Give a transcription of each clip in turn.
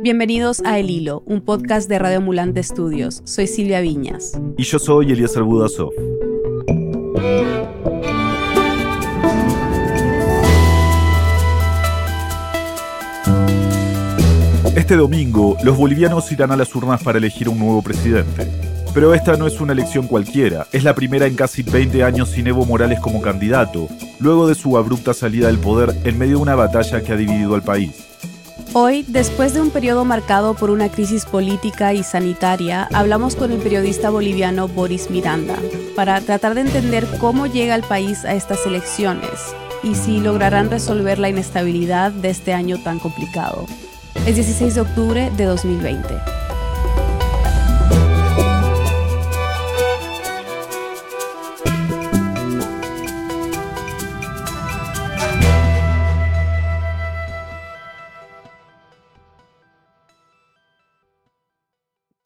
Bienvenidos a El Hilo, un podcast de Radio Ambulante Estudios. Soy Silvia Viñas. Y yo soy Eliezer Budasov. Este domingo, los bolivianos irán a las urnas para elegir un nuevo presidente. Pero esta no es una elección cualquiera, es la primera en casi 20 años sin Evo Morales como candidato, luego de su abrupta salida del poder en medio de una batalla que ha dividido al país. Hoy, después de un periodo marcado por una crisis política y sanitaria, hablamos con el periodista boliviano Boris Miranda para tratar de entender cómo llega el país a estas elecciones y si lograrán resolver la inestabilidad de este año tan complicado. Es 16 de octubre de 2020.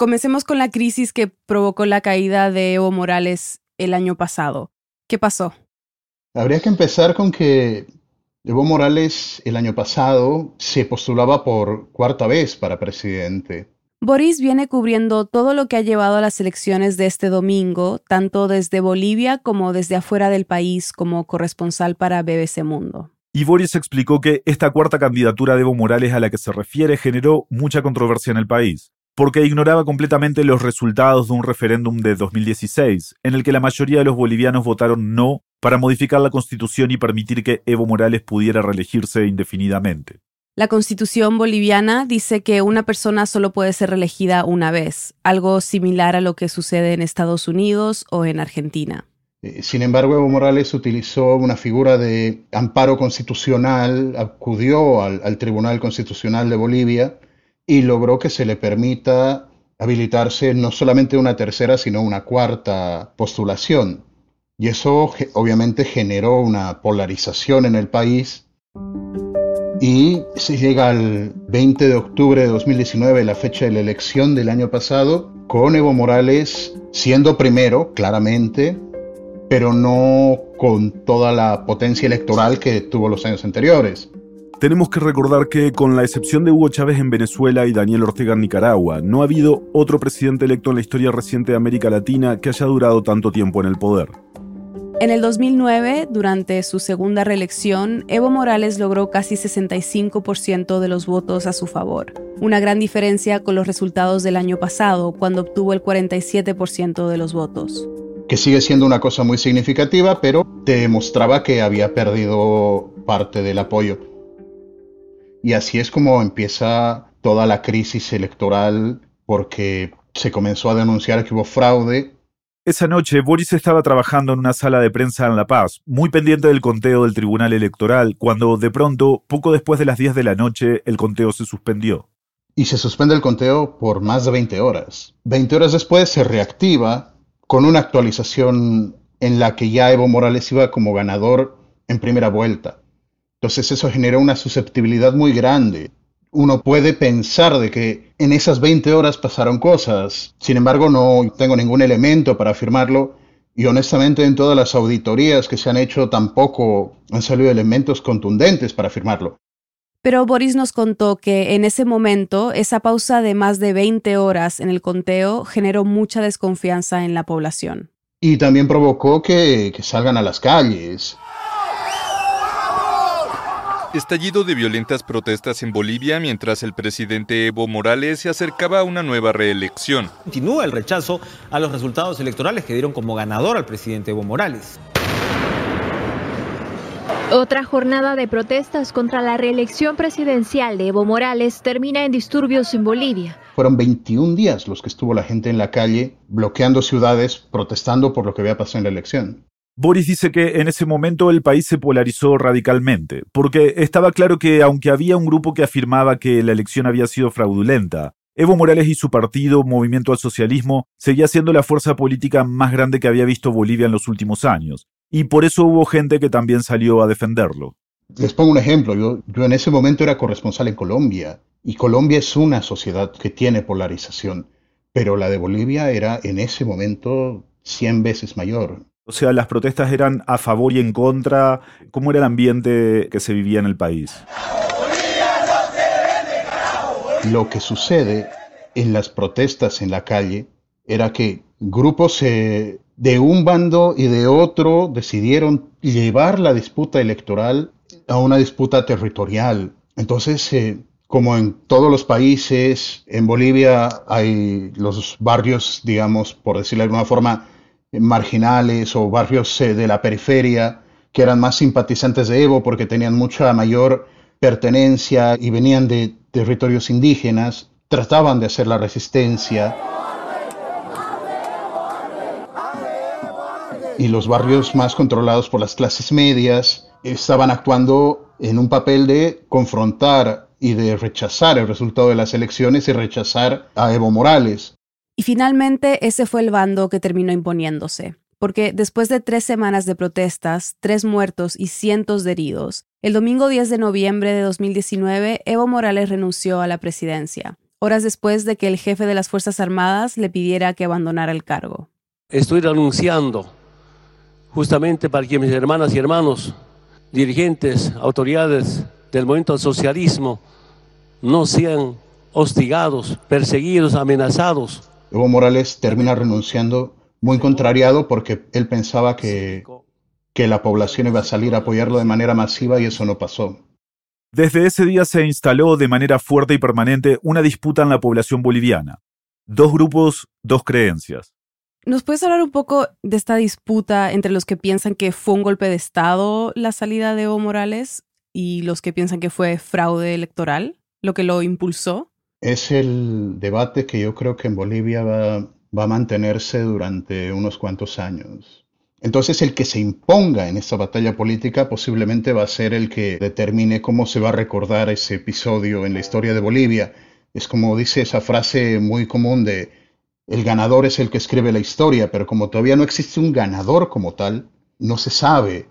Comencemos con la crisis que provocó la caída de Evo Morales el año pasado. ¿Qué pasó? Habría que empezar con que Evo Morales el año pasado se postulaba por cuarta vez para presidente. Boris viene cubriendo todo lo que ha llevado a las elecciones de este domingo, tanto desde Bolivia como desde afuera del país como corresponsal para BBC Mundo. Y Boris explicó que esta cuarta candidatura de Evo Morales a la que se refiere generó mucha controversia en el país porque ignoraba completamente los resultados de un referéndum de 2016, en el que la mayoría de los bolivianos votaron no para modificar la constitución y permitir que Evo Morales pudiera reelegirse indefinidamente. La constitución boliviana dice que una persona solo puede ser reelegida una vez, algo similar a lo que sucede en Estados Unidos o en Argentina. Eh, sin embargo, Evo Morales utilizó una figura de amparo constitucional, acudió al, al Tribunal Constitucional de Bolivia y logró que se le permita habilitarse no solamente una tercera, sino una cuarta postulación. Y eso obviamente generó una polarización en el país. Y se llega al 20 de octubre de 2019, la fecha de la elección del año pasado, con Evo Morales siendo primero, claramente, pero no con toda la potencia electoral que tuvo los años anteriores. Tenemos que recordar que, con la excepción de Hugo Chávez en Venezuela y Daniel Ortega en Nicaragua, no ha habido otro presidente electo en la historia reciente de América Latina que haya durado tanto tiempo en el poder. En el 2009, durante su segunda reelección, Evo Morales logró casi 65% de los votos a su favor, una gran diferencia con los resultados del año pasado, cuando obtuvo el 47% de los votos. Que sigue siendo una cosa muy significativa, pero demostraba que había perdido parte del apoyo. Y así es como empieza toda la crisis electoral porque se comenzó a denunciar que hubo fraude. Esa noche Boris estaba trabajando en una sala de prensa en La Paz, muy pendiente del conteo del Tribunal Electoral, cuando de pronto, poco después de las 10 de la noche, el conteo se suspendió. Y se suspende el conteo por más de 20 horas. 20 horas después se reactiva con una actualización en la que ya Evo Morales iba como ganador en primera vuelta. Entonces eso genera una susceptibilidad muy grande. Uno puede pensar de que en esas 20 horas pasaron cosas, sin embargo no tengo ningún elemento para afirmarlo y honestamente en todas las auditorías que se han hecho tampoco han salido elementos contundentes para afirmarlo. Pero Boris nos contó que en ese momento esa pausa de más de 20 horas en el conteo generó mucha desconfianza en la población. Y también provocó que, que salgan a las calles. Estallido de violentas protestas en Bolivia mientras el presidente Evo Morales se acercaba a una nueva reelección. Continúa el rechazo a los resultados electorales que dieron como ganador al presidente Evo Morales. Otra jornada de protestas contra la reelección presidencial de Evo Morales termina en disturbios en Bolivia. Fueron 21 días los que estuvo la gente en la calle bloqueando ciudades, protestando por lo que había pasado en la elección. Boris dice que en ese momento el país se polarizó radicalmente, porque estaba claro que aunque había un grupo que afirmaba que la elección había sido fraudulenta, Evo Morales y su partido, Movimiento al Socialismo, seguía siendo la fuerza política más grande que había visto Bolivia en los últimos años, y por eso hubo gente que también salió a defenderlo. Les pongo un ejemplo, yo, en ese momento era corresponsal en Colombia, y Colombia es una sociedad que tiene polarización, pero la de Bolivia era en ese momento 100 veces mayor. O sea, las protestas eran a favor y en contra. ¿Cómo era el ambiente que se vivía en el país? Lo que sucede en las protestas en la calle era que grupos eh, de un bando y de otro decidieron llevar la disputa electoral a una disputa territorial. Entonces, eh, como en todos los países, en Bolivia hay los barrios, digamos, por decirlo de alguna forma, marginales o barrios eh, de la periferia que eran más simpatizantes de Evo porque tenían mucha mayor pertenencia y venían de territorios indígenas, trataban de hacer la resistencia. Y los barrios más controlados por las clases medias estaban actuando en un papel de confrontar y de rechazar el resultado de las elecciones y rechazar a Evo Morales. Y finalmente ese fue el bando que terminó imponiéndose, porque después de tres semanas de protestas, tres muertos y cientos de heridos, el domingo 10 de noviembre de 2019 Evo Morales renunció a la presidencia, horas después de que el jefe de las Fuerzas Armadas le pidiera que abandonara el cargo. Estoy renunciando justamente para que mis hermanas y hermanos, dirigentes, autoridades del movimiento al socialismo, no sean hostigados, perseguidos, amenazados. Evo Morales termina renunciando muy contrariado porque él pensaba que, que la población iba a salir a apoyarlo de manera masiva y eso no pasó. Desde ese día se instaló de manera fuerte y permanente una disputa en la población boliviana. Dos grupos, dos creencias. ¿Nos puedes hablar un poco de esta disputa entre los que piensan que fue un golpe de Estado la salida de Evo Morales y los que piensan que fue fraude electoral? lo que lo impulsó? Es el debate que yo creo que en Bolivia va, a mantenerse durante unos cuantos años. Entonces el que se imponga en esta batalla política posiblemente va a ser el que determine cómo se va a recordar ese episodio en la historia de Bolivia. Es como dice esa frase muy común de el ganador es el que escribe la historia, pero como todavía no existe un ganador como tal, no se sabe.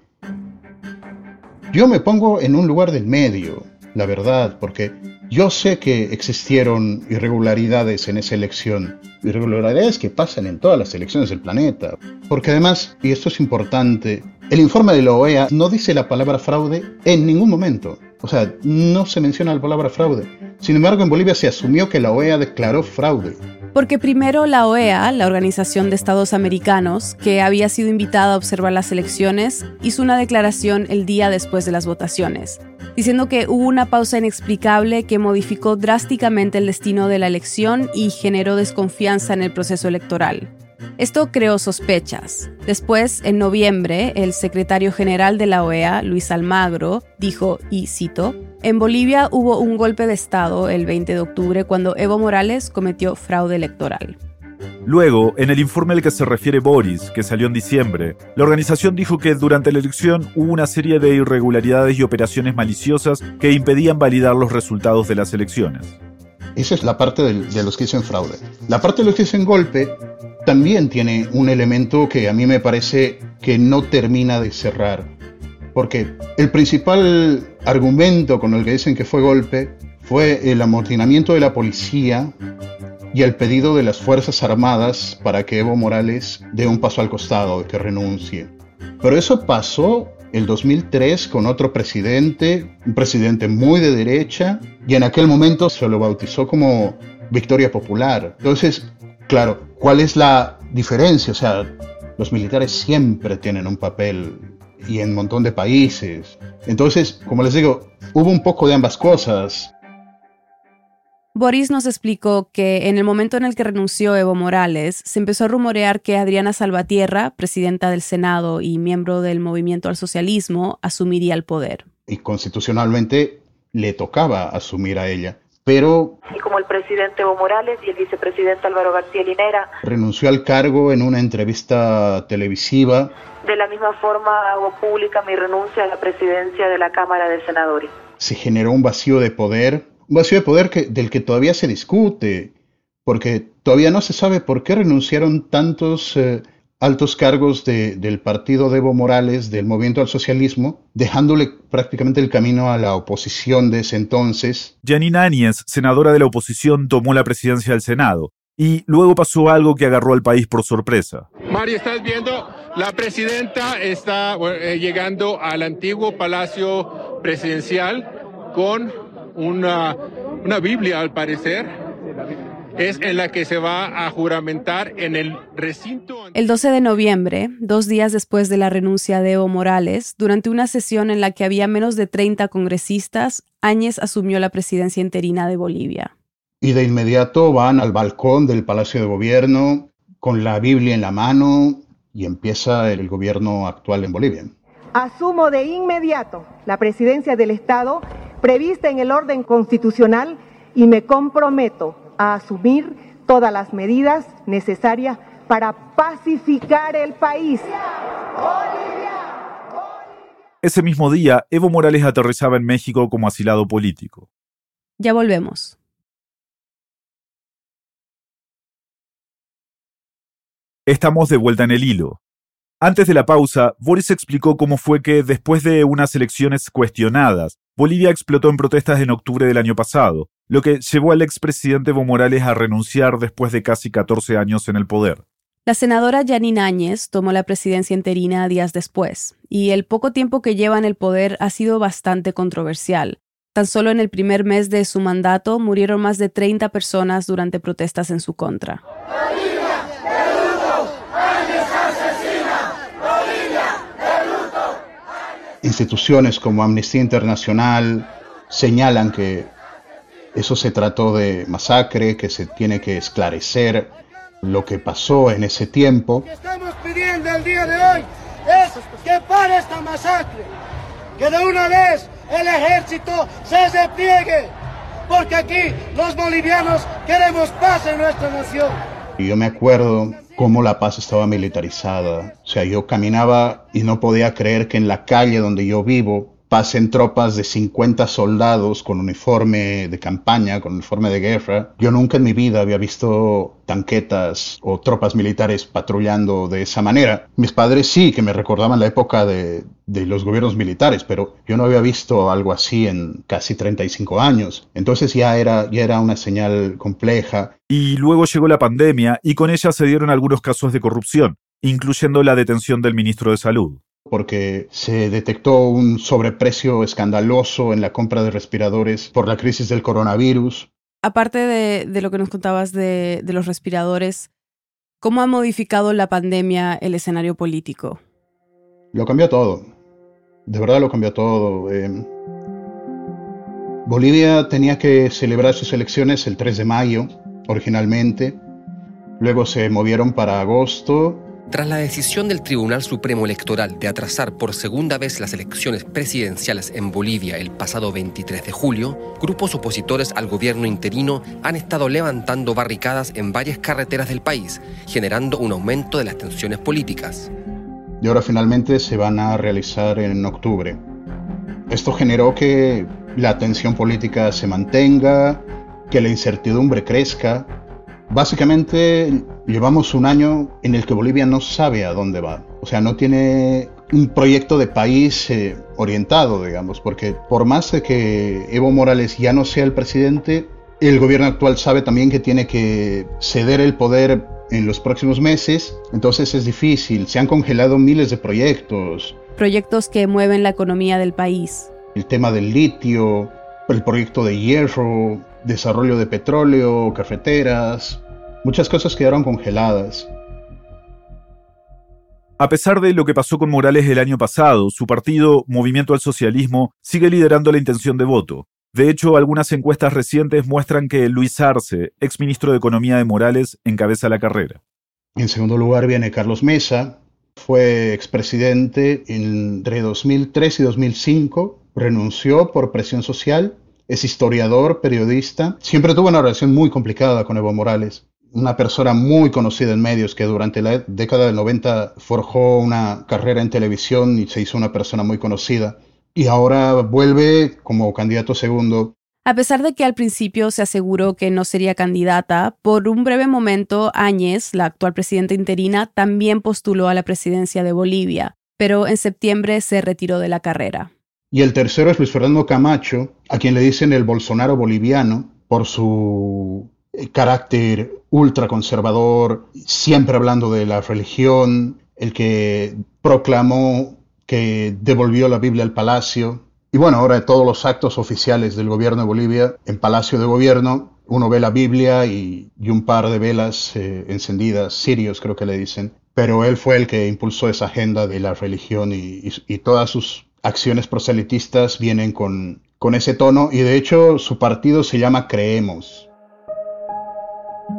Yo me pongo en un lugar del medio, la verdad, porque yo sé que existieron irregularidades en esa elección, irregularidades que pasan en todas las elecciones del planeta, porque además, y esto es importante, el informe de la OEA no dice la palabra fraude en ningún momento. O sea, no se menciona la palabra fraude. Sin embargo, en Bolivia se asumió que la OEA declaró fraude. Porque primero la OEA, la Organización de Estados Americanos, que había sido invitada a observar las elecciones, hizo una declaración el día después de las votaciones, diciendo que hubo una pausa inexplicable que modificó drásticamente el destino de la elección y generó desconfianza en el proceso electoral. Esto creó sospechas. Después, en noviembre, el secretario general de la OEA, Luis Almagro, dijo, y cito, en Bolivia hubo un golpe de Estado el 20 de octubre cuando Evo Morales cometió fraude electoral. Luego, en el informe al que se refiere Boris, que salió en diciembre, la organización dijo que durante la elección hubo una serie de irregularidades y operaciones maliciosas que impedían validar los resultados de las elecciones. Esa es la parte de, los que dicen fraude. La parte de los que dicen golpe también tiene un elemento que a mí me parece que no termina de cerrar. Porque el principal argumento con el que dicen que fue golpe fue el amotinamiento de la policía y el pedido de las Fuerzas Armadas para que Evo Morales dé un paso al costado, que renuncie. Pero eso pasó el 2003 con otro presidente, un presidente muy de derecha, y en aquel momento se lo bautizó como Victoria Popular. Entonces, claro, ¿cuál es la diferencia? O sea, los militares siempre tienen un papel y en un montón de países. Entonces, como les digo, hubo un poco de ambas cosas. Boris nos explicó que en el momento en el que renunció Evo Morales, se empezó a rumorear que Adriana Salvatierra, presidenta del Senado y miembro del Movimiento al Socialismo, asumiría el poder. Y constitucionalmente le tocaba asumir a ella. Pero... Y como el presidente Evo Morales y el vicepresidente Álvaro García Linera... Renunció al cargo en una entrevista televisiva. De la misma forma hago pública mi renuncia a la presidencia de la Cámara de Senadores. Se generó un vacío de poder un vacío de poder que, del que todavía se discute, porque todavía no se sabe por qué renunciaron tantos eh, altos cargos del partido de Evo Morales, del movimiento al socialismo, dejándole prácticamente el camino a la oposición de ese entonces. Janine Áñez, senadora de la oposición, tomó la presidencia del Senado. Y luego pasó algo que agarró al país por sorpresa. Mario, estás viendo, la presidenta está eh, llegando al antiguo palacio presidencial con una una Biblia al parecer, es en la que se va a juramentar en el recinto. El 12 de noviembre, dos días después de la renuncia de Evo Morales, durante una sesión en la que había menos de 30 congresistas, Áñez asumió la presidencia interina de Bolivia. Y de inmediato van al balcón del Palacio de Gobierno con la Biblia en la mano y empieza el gobierno actual en Bolivia. Asumo de inmediato la presidencia del Estado prevista en el orden constitucional y me comprometo a asumir todas las medidas necesarias para pacificar el país. Ese mismo día, Evo Morales aterrizaba en México como asilado político. Ya volvemos. Estamos de vuelta en el hilo. Antes de la pausa, Boris explicó cómo fue que, después de unas elecciones cuestionadas, Bolivia explotó en protestas en octubre del año pasado, lo que llevó al expresidente Evo Morales a renunciar después de casi 14 años en el poder. La senadora Janine Áñez tomó la presidencia interina días después, y el poco tiempo que lleva en el poder ha sido bastante controversial. Tan solo en el primer mes de su mandato murieron más de 30 personas durante protestas en su contra. Instituciones como Amnistía Internacional señalan que eso se trató de masacre, que se tiene que esclarecer lo que pasó en ese tiempo. Lo que estamos pidiendo el día de hoy es que pare esta masacre, que de una vez el ejército se despliegue, porque aquí los bolivianos queremos paz en nuestra nación. Y yo me acuerdo cómo La Paz estaba militarizada. O sea, yo caminaba y no podía creer que en la calle donde yo vivo pasen tropas de 50 soldados con uniforme de campaña, con uniforme de guerra. Yo nunca en mi vida había visto tanquetas o tropas militares patrullando de esa manera. Mis padres sí, que me recordaban la época de, los gobiernos militares, pero yo no había visto algo así en casi 35 años. Entonces ya era, ya era una señal compleja. Y luego llegó la pandemia y con ella se dieron algunos casos de corrupción, incluyendo la detención del ministro de Salud porque se detectó un sobreprecio escandaloso en la compra de respiradores por la crisis del coronavirus. Aparte de, lo que nos contabas de, los respiradores, ¿cómo ha modificado la pandemia el escenario político? Lo cambió todo. De verdad lo cambió todo. Eh, Bolivia tenía que celebrar sus elecciones el 3 de mayo, originalmente. Luego se movieron para agosto tras la decisión del Tribunal Supremo Electoral de atrasar por segunda vez las elecciones presidenciales en Bolivia el pasado 23 de julio, grupos opositores al gobierno interino han estado levantando barricadas en varias carreteras del país, generando un aumento de las tensiones políticas. Y ahora finalmente se van a realizar en octubre. Esto generó que la tensión política se mantenga, que la incertidumbre crezca Básicamente llevamos un año en el que Bolivia no sabe a dónde va. O sea, no tiene un proyecto de país eh, orientado, digamos, porque por más de que Evo Morales ya no sea el presidente, el gobierno actual sabe también que tiene que ceder el poder en los próximos meses, entonces es difícil. Se han congelado miles de proyectos. Proyectos que mueven la economía del país. El tema del litio, el proyecto de hierro, desarrollo de petróleo, cafeteras, muchas cosas quedaron congeladas. A pesar de lo que pasó con Morales el año pasado, su partido, Movimiento al Socialismo, sigue liderando la intención de voto. De hecho, algunas encuestas recientes muestran que Luis Arce, exministro de Economía de Morales, encabeza la carrera. En segundo lugar viene Carlos Mesa, fue expresidente entre 2003 y 2005, renunció por presión social es historiador, periodista. Siempre tuvo una relación muy complicada con Evo Morales. Una persona muy conocida en medios que durante la década del 90 forjó una carrera en televisión y se hizo una persona muy conocida. Y ahora vuelve como candidato segundo. A pesar de que al principio se aseguró que no sería candidata, por un breve momento Áñez, la actual presidenta interina, también postuló a la presidencia de Bolivia, pero en septiembre se retiró de la carrera. Y el tercero es Luis Fernando Camacho, a quien le dicen el Bolsonaro boliviano por su eh, carácter ultraconservador, siempre hablando de la religión, el que proclamó que devolvió la Biblia al palacio, Y bueno, ahora todos los actos oficiales del gobierno de Bolivia, en Palacio de Gobierno, uno ve la Biblia y, un par de velas eh, encendidas, sirios creo que le dicen, pero él fue el que impulsó esa agenda de la religión y, todas sus acciones proselitistas vienen con, con ese tono y de hecho su partido se llama Creemos.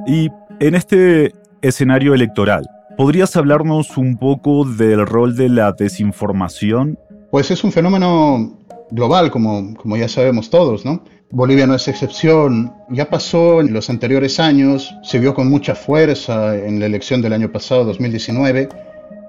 Y en este escenario electoral, ¿podrías hablarnos un poco del rol de la desinformación? Pues es un fenómeno global, como, como ya sabemos todos, ¿no? Bolivia no es excepción. Ya pasó en los anteriores años, se vio con mucha fuerza en la elección del año pasado, 2019,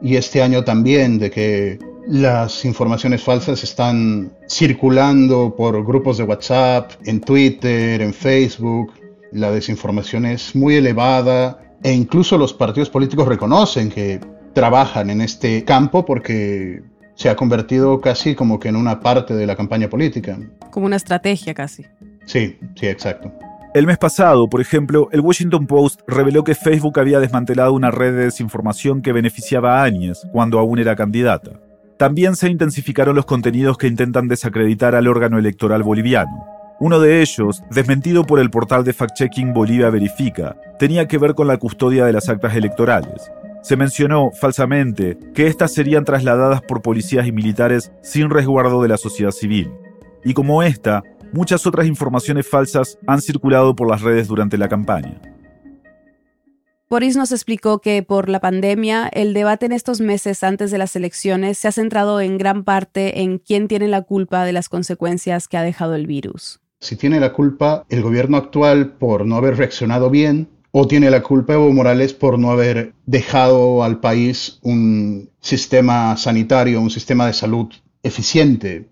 y este año también, de que las informaciones falsas están circulando por grupos de WhatsApp, en Twitter, en Facebook. La desinformación es muy elevada e incluso los partidos políticos reconocen que trabajan en este campo porque se ha convertido casi como que en una parte de la campaña política. Como una estrategia casi. Sí, sí, exacto. El mes pasado, por ejemplo, el Washington Post reveló que Facebook había desmantelado una red de desinformación que beneficiaba a Áñez cuando aún era candidata. También se intensificaron los contenidos que intentan desacreditar al órgano electoral boliviano. Uno de ellos, desmentido por el portal de fact-checking Bolivia Verifica, tenía que ver con la custodia de las actas electorales. Se mencionó, falsamente, que éstas serían trasladadas por policías y militares sin resguardo de la sociedad civil. Y como esta, muchas otras informaciones falsas han circulado por las redes durante la campaña. Boris nos explicó que por la pandemia, el debate en estos meses antes de las elecciones se ha centrado en gran parte en quién tiene la culpa de las consecuencias que ha dejado el virus. Si tiene la culpa el gobierno actual por no haber reaccionado bien, o tiene la culpa Evo Morales por no haber dejado al país un sistema sanitario, un sistema de salud eficiente.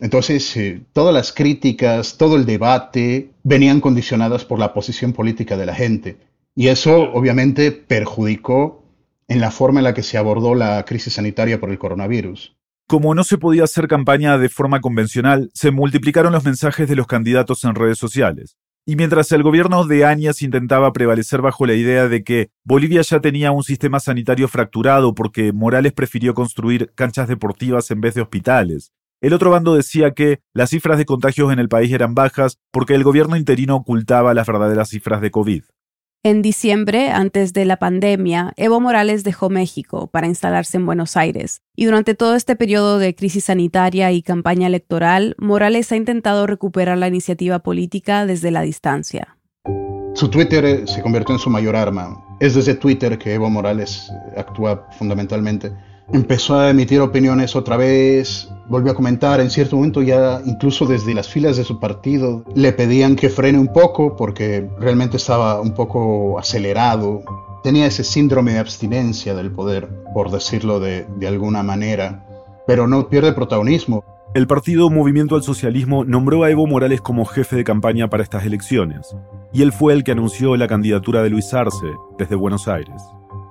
Entonces, eh, todas las críticas, todo el debate venían condicionadas por la posición política de la gente. Y eso obviamente perjudicó en la forma en la que se abordó la crisis sanitaria por el coronavirus. Como no se podía hacer campaña de forma convencional, se multiplicaron los mensajes de los candidatos en redes sociales. Y mientras el gobierno de Áñez intentaba prevalecer bajo la idea de que Bolivia ya tenía un sistema sanitario fracturado porque Morales prefirió construir canchas deportivas en vez de hospitales, el otro bando decía que las cifras de contagios en el país eran bajas porque el gobierno interino ocultaba las verdaderas cifras de COVID. En diciembre, antes de la pandemia, Evo Morales dejó México para instalarse en Buenos Aires, y durante todo este periodo de crisis sanitaria y campaña electoral, Morales ha intentado recuperar la iniciativa política desde la distancia. Su Twitter eh, se convirtió en su mayor arma. Es desde Twitter que Evo Morales actúa fundamentalmente empezó a emitir opiniones otra vez, volvió a comentar, en cierto momento ya incluso desde las filas de su partido le pedían que frene un poco porque realmente estaba un poco acelerado, tenía ese síndrome de abstinencia del poder, por decirlo de, de alguna manera, pero no pierde protagonismo. El partido Movimiento al Socialismo nombró a Evo Morales como jefe de campaña para estas elecciones, y él fue el que anunció la candidatura de Luis Arce desde Buenos Aires.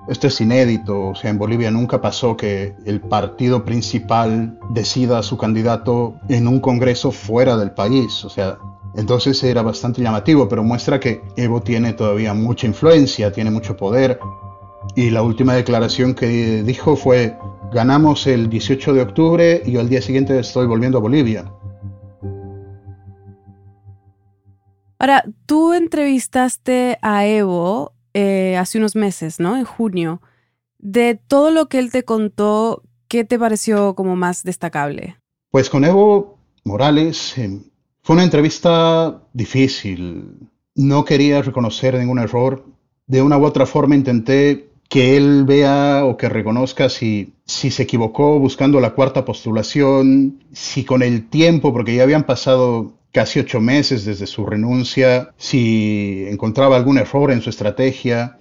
Esto es inédito, o sea, en Bolivia nunca pasó que el partido principal decida a su candidato en un congreso fuera del país, o sea, entonces era bastante llamativo, pero muestra que Evo tiene todavía mucha influencia, tiene mucho poder. Y la última declaración que dijo fue, ganamos el 18 de octubre y al día siguiente estoy volviendo a Bolivia. Ahora, tú entrevistaste a Evo eh, hace unos meses, ¿no? En junio. De todo lo que él te contó, ¿qué te pareció como más destacable? Pues con Evo Morales em, fue una entrevista difícil. No quería reconocer ningún error. De una u otra forma intenté que él vea o que reconozca si, si se equivocó buscando la cuarta postulación, si con el tiempo, porque ya habían pasado casi ocho meses desde su renuncia, si encontraba algún error en su estrategia,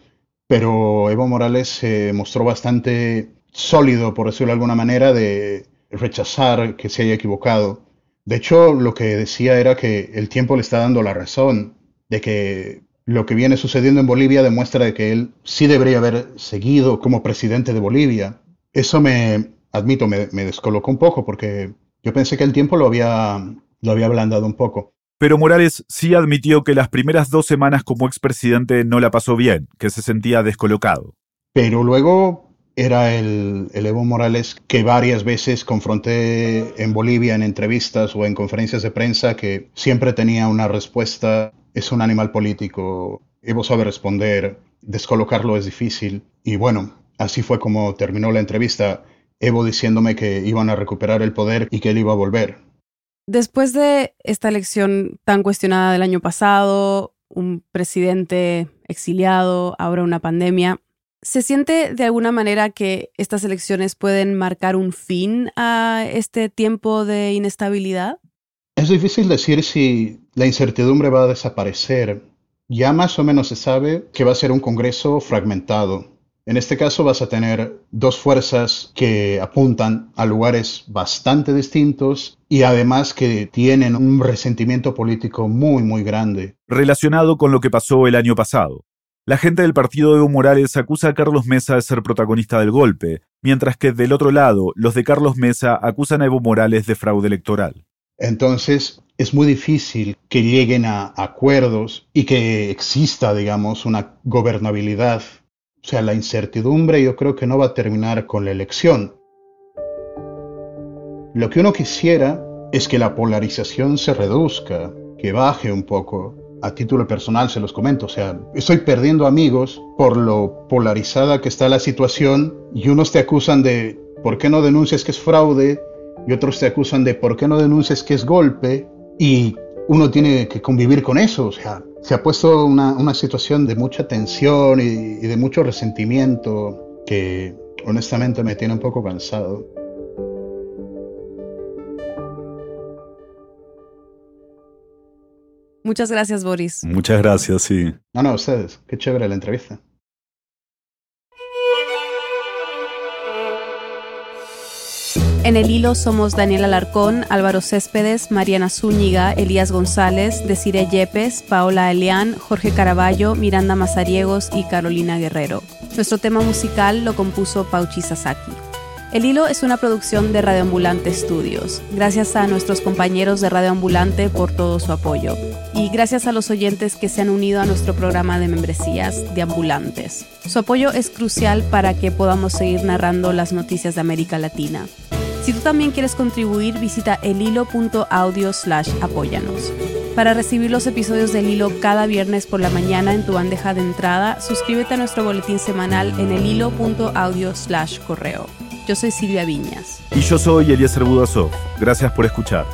pero Evo Morales se mostró bastante sólido, por decirlo de alguna manera, de rechazar que se haya equivocado. De hecho, lo que decía era que el tiempo le está dando la razón, de que lo que viene sucediendo en Bolivia demuestra que él sí debería haber seguido como presidente de Bolivia. Eso me, admito, me, me descolocó un poco porque yo pensé que el tiempo lo había lo había ablandado un poco. Pero Morales sí admitió que las primeras dos semanas como expresidente no la pasó bien, que se sentía descolocado. Pero luego era el, Evo Morales que varias veces confronté en Bolivia en entrevistas o en conferencias de prensa que siempre tenía una respuesta, es un animal político, Evo sabe responder, descolocarlo es difícil. Y bueno, así fue como terminó la entrevista, Evo diciéndome que iban a recuperar el poder y que él iba a volver. Después de esta elección tan cuestionada del año pasado, un presidente exiliado, ahora una pandemia, ¿Se siente de alguna manera que estas elecciones pueden marcar un fin a este tiempo de inestabilidad? Es difícil decir si la incertidumbre va a desaparecer. Ya más o menos se sabe que va a ser un Congreso fragmentado. En este caso vas a tener dos fuerzas que apuntan a lugares bastante distintos y además que tienen un resentimiento político muy, muy grande. Relacionado con lo que pasó el año pasado. La gente del partido de Evo Morales acusa a Carlos Mesa de ser protagonista del golpe, mientras que del otro lado, los de Carlos Mesa acusan a Evo Morales de fraude electoral. Entonces, es muy difícil que lleguen a acuerdos y que exista, digamos, una gobernabilidad. O sea, la incertidumbre yo creo que no va a terminar con la elección. Lo que uno quisiera es que la polarización se reduzca, que baje un poco, a título personal se los comento, o sea, estoy perdiendo amigos por lo polarizada que está la situación y unos te acusan de por qué no denuncias que es fraude y otros te acusan de por qué no denuncias que es golpe y uno tiene que convivir con eso, o sea, se ha puesto una, una situación de mucha tensión y, y de mucho resentimiento que honestamente me tiene un poco cansado. Muchas gracias, Boris. Muchas gracias, sí. No, no, ustedes. Qué chévere la entrevista. En el hilo somos Daniel Alarcón, Álvaro Céspedes, Mariana Zúñiga, Elías González, Desiree Yepes, Paola Elián, Jorge Caraballo, Miranda Mazariegos y Carolina Guerrero. Nuestro tema musical lo compuso Pauchi Sasaki. El Hilo es una producción de Radio Ambulante Studios. Gracias a nuestros compañeros de Radio Ambulante por todo su apoyo. Y gracias a los oyentes que se han unido a nuestro programa de membresías de ambulantes. Su apoyo es crucial para que podamos seguir narrando las noticias de América Latina. Si tú también quieres contribuir, visita elhilo.audio slash apóyanos. Para recibir los episodios del hilo cada viernes por la mañana en tu bandeja de entrada, suscríbete a nuestro boletín semanal en elhilo.audio slash correo. Yo soy Silvia Viñas. Y yo soy Eliezer Budasov. Gracias por escuchar.